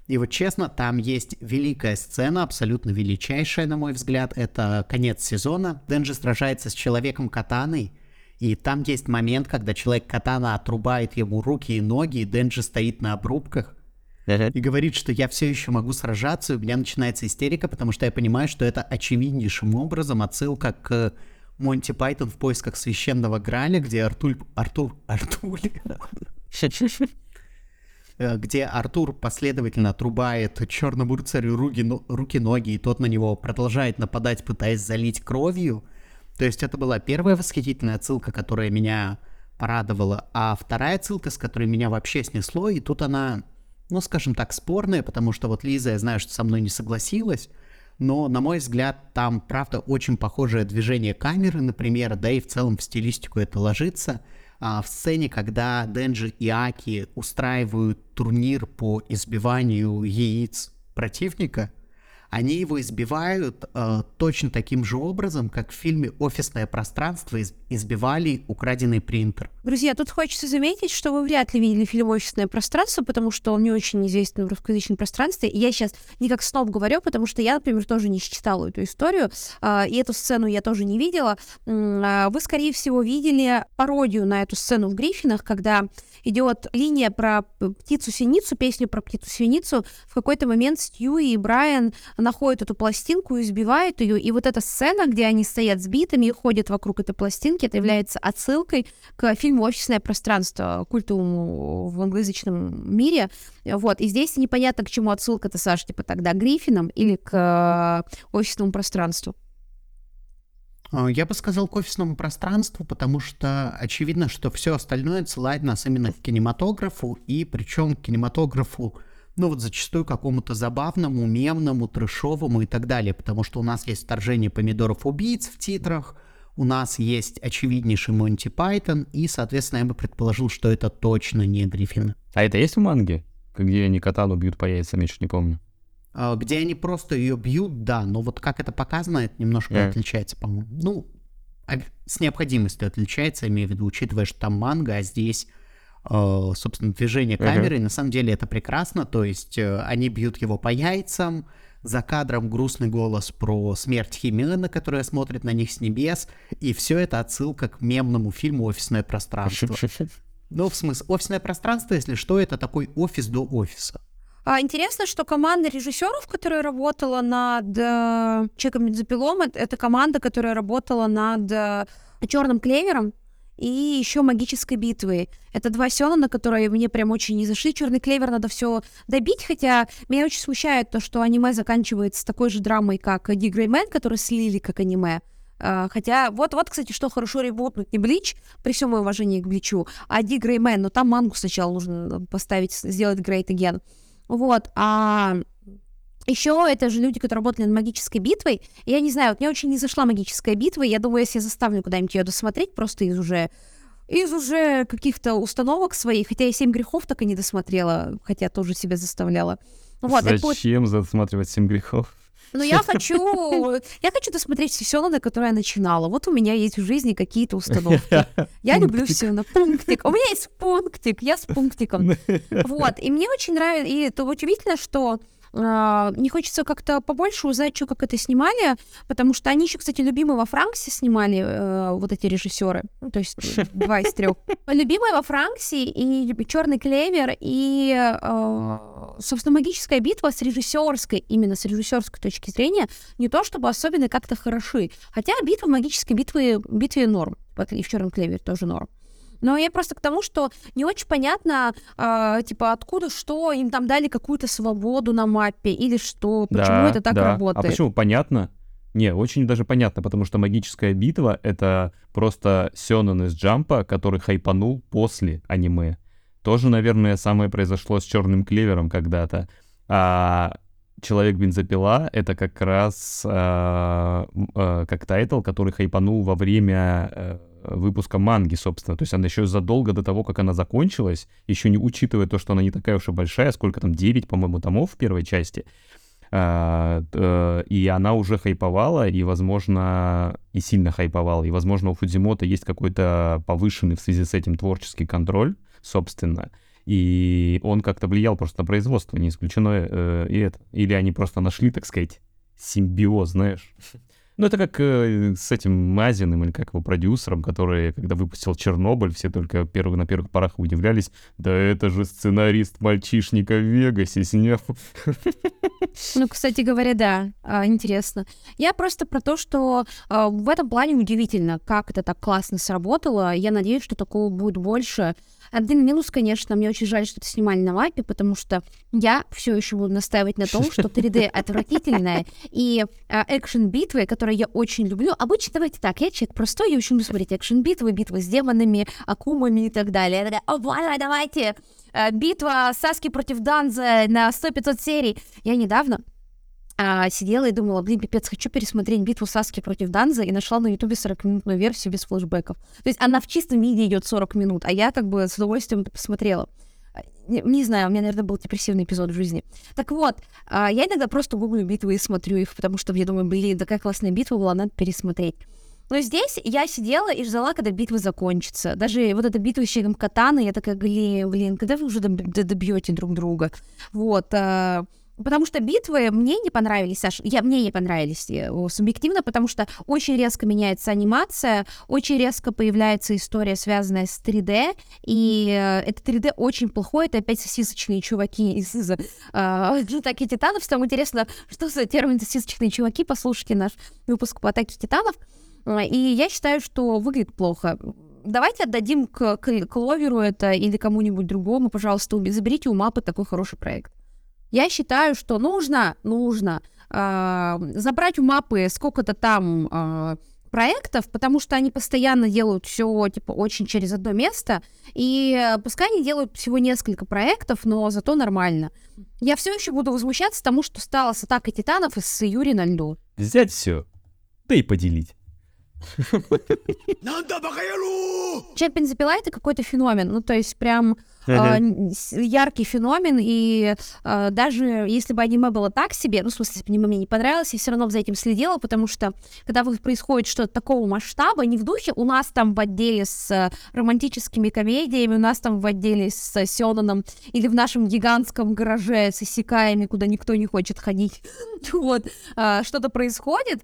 И вот честно, там есть великая сцена, абсолютно величайшая, на мой взгляд. Это конец сезона. Денджи сражается с человеком катаной, и там есть момент, когда человек катана отрубает ему руки и ноги, и Денджи стоит на обрубках и говорит, что я все еще могу сражаться, и у меня начинается истерика, потому что я понимаю, что это очевиднейшим образом отсылка к Монти Пайтон в поисках священного Граля, где Артуль... Артур... Артуль... э, где Артур последовательно отрубает черному рыцарю руки, но- руки-ноги, и тот на него продолжает нападать, пытаясь залить кровью. То есть это была первая восхитительная отсылка, которая меня порадовала, а вторая отсылка, с которой меня вообще снесло, и тут она, ну, скажем так, спорная, потому что вот Лиза, я знаю, что со мной не согласилась, но, на мой взгляд, там, правда, очень похожее движение камеры, например, да и в целом в стилистику это ложится. А в сцене, когда Денджи и Аки устраивают турнир по избиванию яиц противника, они его избивают э, точно таким же образом, как в фильме «Офисное пространство» из- избивали украденный принтер. Друзья, тут хочется заметить, что вы вряд ли видели фильм «Офисное пространство», потому что он не очень известен в русскоязычном пространстве. И я сейчас не как сноб говорю, потому что я, например, тоже не читала эту историю, э, и эту сцену я тоже не видела. Э, вы, скорее всего, видели пародию на эту сцену в Гриффинах, когда идет линия про птицу-синицу, песню про птицу-синицу. В какой-то момент Стью и Брайан находят эту пластинку, избивают ее, и вот эта сцена, где они стоят сбитыми и ходят вокруг этой пластинки, это является отсылкой к фильму «Офисное пространство», культовому в англоязычном мире. Вот, и здесь непонятно, к чему отсылка-то, Саша, типа тогда Гриффинам или к офисному пространству. А, я бы сказал к офисному пространству, потому что очевидно, что все остальное отсылает нас именно к кинематографу, и причем к кинематографу, ну вот зачастую какому-то забавному, мемному, трешовому и так далее, потому что у нас есть вторжение помидоров-убийц в титрах, у нас есть очевиднейший Монти Пайтон, и, соответственно, я бы предположил, что это точно не Гриффин. А это есть в манге? Где они катану бьют по яйцам, я чуть не помню. А, где они просто ее бьют, да, но вот как это показано, это немножко yeah. отличается, по-моему. Ну, с необходимостью отличается, имею в виду, учитывая, что там манга, а здесь, э, собственно, движение камеры, uh-huh. на самом деле это прекрасно, то есть э, они бьют его по яйцам, за кадром грустный голос про смерть Химена, которая смотрит на них с небес, и все это отсылка к мемному фильму «Офисное пространство». [LAUGHS] Ну, в смысле, офисное пространство, если что, это такой офис до офиса. А, интересно, что команда режиссеров, которая работала над э, Чеком бензопилом, это, это команда, которая работала над э, Черным клевером и еще магической битвой. Это два сёна, на которые мне прям очень не зашли. Черный клевер надо все добить, хотя меня очень смущает то, что аниме заканчивается такой же драмой, как Ди Греймен, который слили как аниме. Uh, хотя, вот, вот, кстати, что хорошо ребутнуть не Блич, при всем моем уважении к Бличу, а Ди Греймен, но там мангу сначала нужно поставить, сделать Great Again. Вот, а еще это же люди, которые работали над магической битвой. Я не знаю, вот мне очень не зашла магическая битва. Я думаю, если я заставлю куда-нибудь ее досмотреть, просто из уже из уже каких-то установок своих, хотя я «Семь грехов» так и не досмотрела, хотя тоже себя заставляла. Вот, Зачем будет... засматривать «Семь грехов»? Ну, я хочу, я хочу досмотреть все на которое я начинала. Вот у меня есть в жизни какие-то установки. Я люблю все на пунктик. У меня есть пунктик, я с пунктиком. [LAUGHS] Вот, и мне очень нравится, и это удивительно, что не хочется как-то побольше узнать, что как это снимали, потому что они еще, кстати, любимые во Франксе снимали uh, вот эти режиссеры, ну, то есть два из трех. Любимые во Франксе и Черный клевер и, uh, собственно, магическая битва с режиссерской, именно с режиссерской точки зрения, не то чтобы особенно как-то хороши. Хотя битва магической битвы, битве норм, и в Черном клевере тоже норм. Но я просто к тому, что не очень понятно, э, типа, откуда, что, им там дали какую-то свободу на мапе, или что, почему да, это так да. А работает. А почему? Понятно. Не, очень даже понятно, потому что магическая битва — это просто Сёнэн из Джампа, который хайпанул после аниме. Тоже, наверное, самое произошло с Черным Клевером когда-то. А Человек бензопила это как раз э, э, как title, который хайпанул во время э, выпуска манги, собственно. То есть она еще задолго до того, как она закончилась, еще не учитывая то, что она не такая уж и большая, сколько там, 9, по-моему, томов в первой части, а, э, и она уже хайповала, и, возможно, и сильно хайповала, и, возможно, у Фудзимота есть какой-то повышенный в связи с этим творческий контроль, собственно, и он как-то влиял просто на производство, не исключено э, и это. Или они просто нашли, так сказать, симбиоз, знаешь. Ну, это как э, с этим Мазиным или как его продюсером, который, когда выпустил Чернобыль, все только первых, на первых порах удивлялись. Да это же сценарист мальчишника в Вегасе снял. Ну, кстати говоря, да, а, интересно. Я просто про то, что а, в этом плане удивительно, как это так классно сработало. Я надеюсь, что такого будет больше. Один минус, конечно, мне очень жаль, что это снимали на мапе, потому что я все еще буду настаивать на том, что 3D отвратительная, и экшен-битвы, которые я очень люблю, обычно, давайте так, я человек простой, я очень люблю смотреть экшен-битвы, битвы с демонами, акумами и так далее. Я такая, о, давай, давайте, э, битва Саски против Данза на 100-500 серий. Я недавно а, сидела и думала, блин, пипец, хочу пересмотреть битву Саски против Данза и нашла на Ютубе 40-минутную версию без флешбеков. То есть она в чистом виде идет 40 минут, а я как бы с удовольствием посмотрела. Не, не знаю, у меня, наверное, был депрессивный эпизод в жизни. Так вот, а, я иногда просто гуглю битвы и смотрю их, потому что я думаю, блин, такая классная битва была, надо пересмотреть. Но здесь я сидела и ждала, когда битва закончится. Даже вот эта битва с Щегом Катана, я такая, блин, блин, когда вы уже добьете друг друга? Вот. А, Потому что битвы мне не понравились, Саш, я, мне не понравились э, субъективно, потому что очень резко меняется анимация, очень резко появляется история, связанная с 3D, и э, это 3D очень плохое, это опять сосисочные чуваки из э, Атаки Титанов. Там интересно, что за термин сосисочные чуваки, послушайте наш выпуск по Атаке Титанов. И я считаю, что выглядит плохо давайте отдадим к, к Кловеру это или кому-нибудь другому, пожалуйста, заберите у мапы такой хороший проект. Я считаю, что нужно, нужно э, забрать у мапы сколько-то там э, проектов, потому что они постоянно делают все типа очень через одно место, и пускай они делают всего несколько проектов, но зато нормально. Я все еще буду возмущаться тому, что стало с атакой титанов и с Юри на льду. Взять все, да и поделить. Человек бензопила это какой-то феномен, ну то есть прям э, яркий феномен, и э, даже если бы аниме было так себе, ну в смысле, если бы аниме мне не понравилось, я все равно за этим следила, потому что когда происходит что-то такого масштаба, не в духе у нас там в отделе с романтическими комедиями, у нас там в отделе с Сёнаном, или в нашем гигантском гараже с исекаями, куда никто не хочет ходить, [LAUGHS] вот, э, что-то происходит,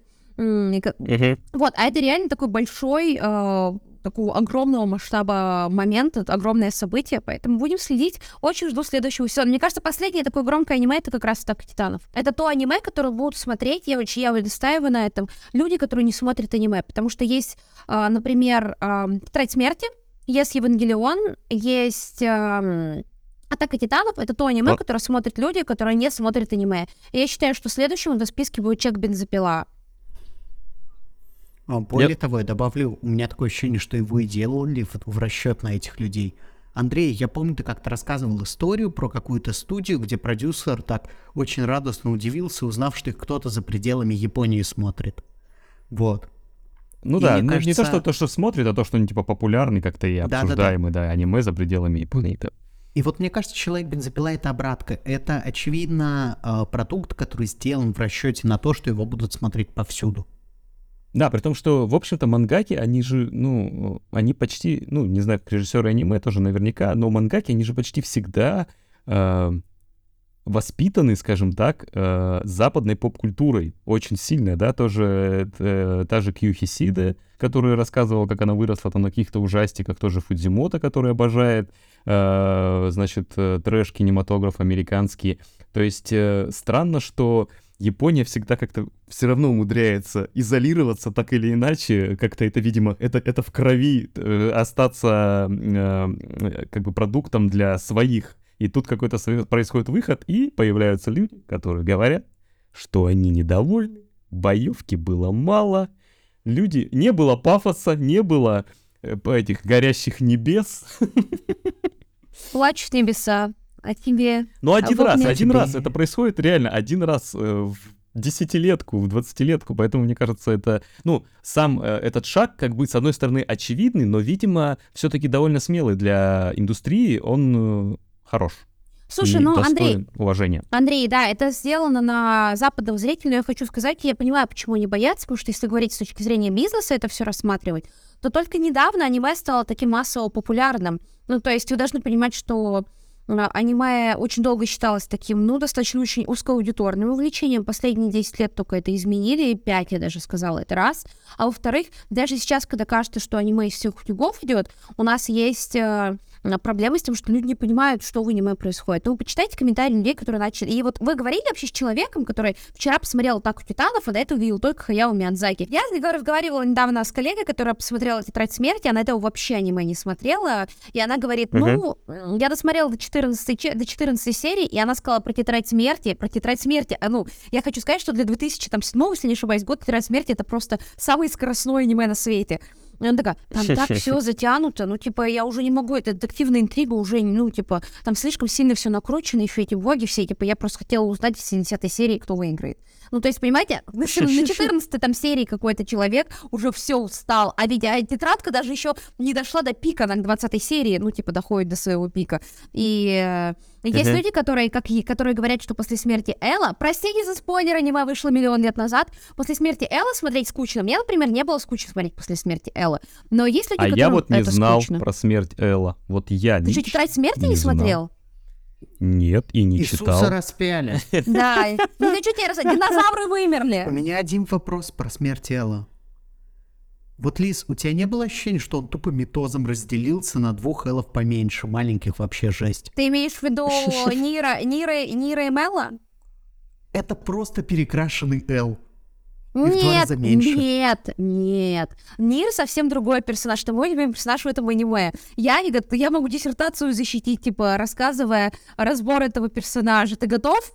Uh-huh. Вот, а это реально такой большой, э, такого огромного масштаба момент, это огромное событие, поэтому будем следить. Очень жду следующего сезона. Мне кажется, последнее такое громкое аниме это как раз «Атака титанов». Это то аниме, которое будут смотреть, я очень я настаиваю на этом, люди, которые не смотрят аниме, потому что есть, э, например, э, «Тетрадь смерти», есть «Евангелион», есть... Э, Атака титанов это то аниме, которое смотрят люди, которые не смотрят аниме. И я считаю, что следующим в списке будет Чек Бензопила. А, более я... того, я добавлю, у меня такое ощущение, что его и делали в, в расчет на этих людей. Андрей, я помню, ты как-то рассказывал историю про какую-то студию, где продюсер так очень радостно удивился, узнав, что их кто-то за пределами Японии смотрит. Вот. Ну и да, ну, кажется... не то, что то, что смотрит, а то, что они типа популярны как-то и обсуждаемы, да, да, да. да, аниме за пределами Японии. Да. И вот мне кажется, человек бензопила это обратка. Это, очевидно, э, продукт, который сделан в расчете на то, что его будут смотреть повсюду. Да, при том, что, в общем-то, мангаки, они же, ну, они почти, ну, не знаю, режиссеры аниме тоже наверняка, но мангаки, они же почти всегда э, воспитаны, скажем так, э, западной поп-культурой очень сильно, да, тоже э, та же Кью Хисиде, которая рассказывала, как она выросла там на каких-то ужастиках, тоже Фудзимото, который обожает, э, значит, э, трэш-кинематограф американский. То есть э, странно, что Япония всегда как-то все равно умудряется изолироваться так или иначе, как-то это, видимо, это, это в крови э, остаться э, как бы продуктом для своих. И тут какой-то происходит выход, и появляются люди, которые говорят, что они недовольны, боевки было мало, люди, не было пафоса, не было э, этих горящих небес. Плачут небеса а тебе... Ну, один а раз, один тебе. раз. Это происходит реально один раз э, в десятилетку, в двадцатилетку, поэтому, мне кажется, это, ну, сам э, этот шаг, как бы, с одной стороны, очевидный, но, видимо, все-таки довольно смелый для индустрии, он э, хорош. Слушай, ну, Андрей, уважения. Андрей, да, это сделано на западном зрителя, я хочу сказать, я понимаю, почему они боятся, потому что если говорить с точки зрения бизнеса, это все рассматривать, то только недавно аниме стало таким массово популярным. Ну, то есть вы должны понимать, что а, аниме очень долго считалось таким, ну, достаточно очень узкоаудиторным увлечением. Последние 10 лет только это изменили, 5 я даже сказала, это раз. А во-вторых, даже сейчас, когда кажется, что аниме из всех утюгов идет, у нас есть э, проблема с тем, что люди не понимают, что в аниме происходит. Ну, почитайте комментарии людей, которые начали. И вот вы говорили вообще с человеком, который вчера посмотрел «Атаку титанов», а до этого видел только Хаяо Миядзаки. Я разговаривала недавно с коллегой, которая посмотрела «Тетрадь смерти», она этого вообще аниме не смотрела, и она говорит, ну, uh-huh. я досмотрела до 14, до 14 серии, и она сказала про «Тетрадь смерти», про «Тетрадь смерти». А, ну, я хочу сказать, что для 2007, если не ошибаюсь, год «Тетрадь смерти» — это просто самое скоростное аниме на свете. И она такая, там так все затянуто, ну, типа, я уже не могу, это детективная интрига уже, ну, типа, там слишком сильно все накручено, еще эти боги все, типа, я просто хотела узнать в 70 серии, кто выиграет. Ну, то есть, понимаете, [LAUGHS] на 14 там серии какой-то человек уже все устал, а ведь а тетрадка даже еще не дошла до пика, на 20 серии, ну, типа, доходит до своего пика. И э, есть люди, которые, как, которые говорят, что после смерти Элла, простите за спойлер, аниме вышло миллион лет назад, после смерти Элла смотреть скучно. Мне, например, не было скучно смотреть после смерти Эллы. Но есть люди, а я вот не знал скучно. про смерть Элла. Вот я Ты что, тетрадь смерти не, не смотрел? Нет, и не Иисуса читал. распяли. [LAUGHS] Да, ну что тебе рассказать, динозавры вымерли. У меня один вопрос про смерть Элла. Вот, Лиз, у тебя не было ощущения, что он тупо метозом разделился на двух эллов поменьше, маленьких вообще жесть? Ты имеешь в виду [LAUGHS] Нира, Нира, Нира и Мелла? Это просто перекрашенный Эл. Нет, нет, нет. Нир совсем другой персонаж. Это мой любимый персонаж в этом аниме. Я, не, я могу диссертацию защитить, типа, рассказывая разбор этого персонажа. Ты готов?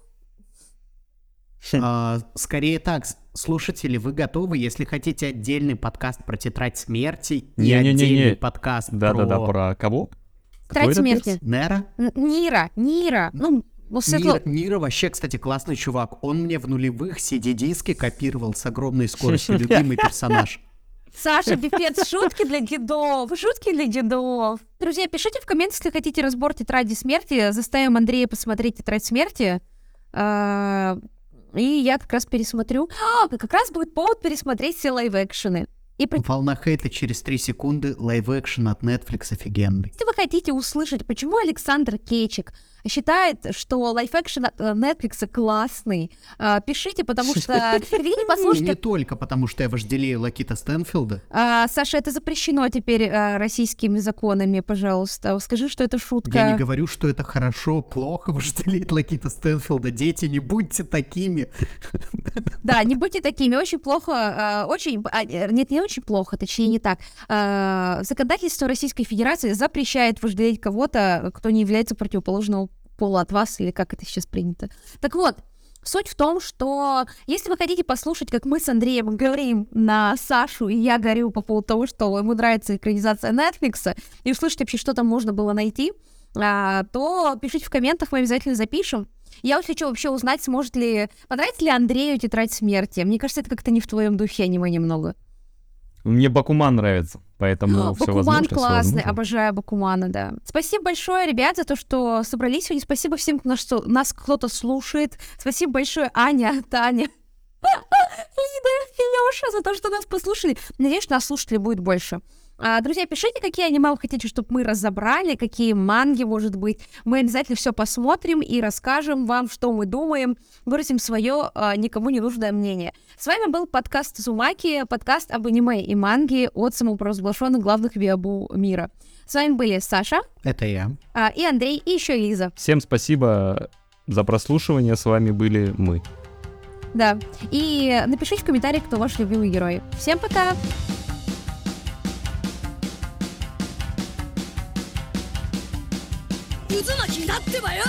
А, скорее так, слушатели, вы готовы, если хотите отдельный подкаст про тетрадь смерти не, и не, отдельный не, не. подкаст да, про... Да-да-да, про кого? Тетрадь смерти. Нера? Нира, Нира. Ну, ну, светло... Нира, Нира вообще, кстати, классный чувак. Он мне в нулевых CD-диски копировал с огромной скоростью. [LAUGHS] Любимый персонаж. Саша, [LAUGHS] пипец, шутки для дедов, шутки для дедов. Друзья, пишите в комментах, если хотите разбор тетради смерти. Заставим Андрея посмотреть тетрадь смерти. А, и я как раз пересмотрю. А, как раз будет повод пересмотреть все live-action ы. И... Волна хейта через 3 секунды, live-action от Netflix офигенный. Если вы хотите услышать, почему Александр Кейчик считает, что live-action от э, Netflix классный, а, пишите, потому что... Не [LAUGHS] только потому, что я вожделею Лакита Стэнфилда. А, Саша, это запрещено теперь а, российскими законами, пожалуйста. Скажи, что это шутка. Я не говорю, что это хорошо, плохо вожделеть Лакита Стэнфилда. Дети, не будьте такими. Да, не будьте такими. Очень плохо, очень... Нет, не очень плохо, точнее, не так. Законодательство Российской Федерации запрещает вожделеть кого-то, кто не является противоположного пола от вас, или как это сейчас принято. Так вот, Суть в том, что если вы хотите послушать, как мы с Андреем говорим на Сашу, и я горю по поводу того, что ему нравится экранизация Netflix, и услышать вообще, что там можно было найти, а, то пишите в комментах, мы обязательно запишем. Я вот хочу вообще узнать, сможет ли... Понравится ли Андрею «Тетрадь смерти»? Мне кажется, это как-то не в твоем духе аниме немного. Мне Бакуман нравится, поэтому все Бакуман классный, обожаю Бакумана, да. Спасибо большое, ребят, за то, что собрались сегодня. Спасибо всем, кто нас кто-то слушает. Спасибо большое, Аня, [LAUGHS] Таня. [LAUGHS] Лида и Лёша за то, что нас послушали. Надеюсь, что нас слушателей будет больше. А, друзья, пишите, какие аниме вы хотите, чтобы мы разобрали, какие манги, может быть. Мы обязательно все посмотрим и расскажем вам, что мы думаем, выразим свое а, никому не нужное мнение. С вами был подкаст Зумаки, подкаст об аниме и манге от самопровозглашенных главных виабу мира. С вами были Саша. Это я. А, и Андрей, и еще Лиза. Всем спасибо за прослушивание. С вами были мы. Да. И напишите в комментариях, кто ваш любимый герой. Всем пока! 渦巻きだってばよ！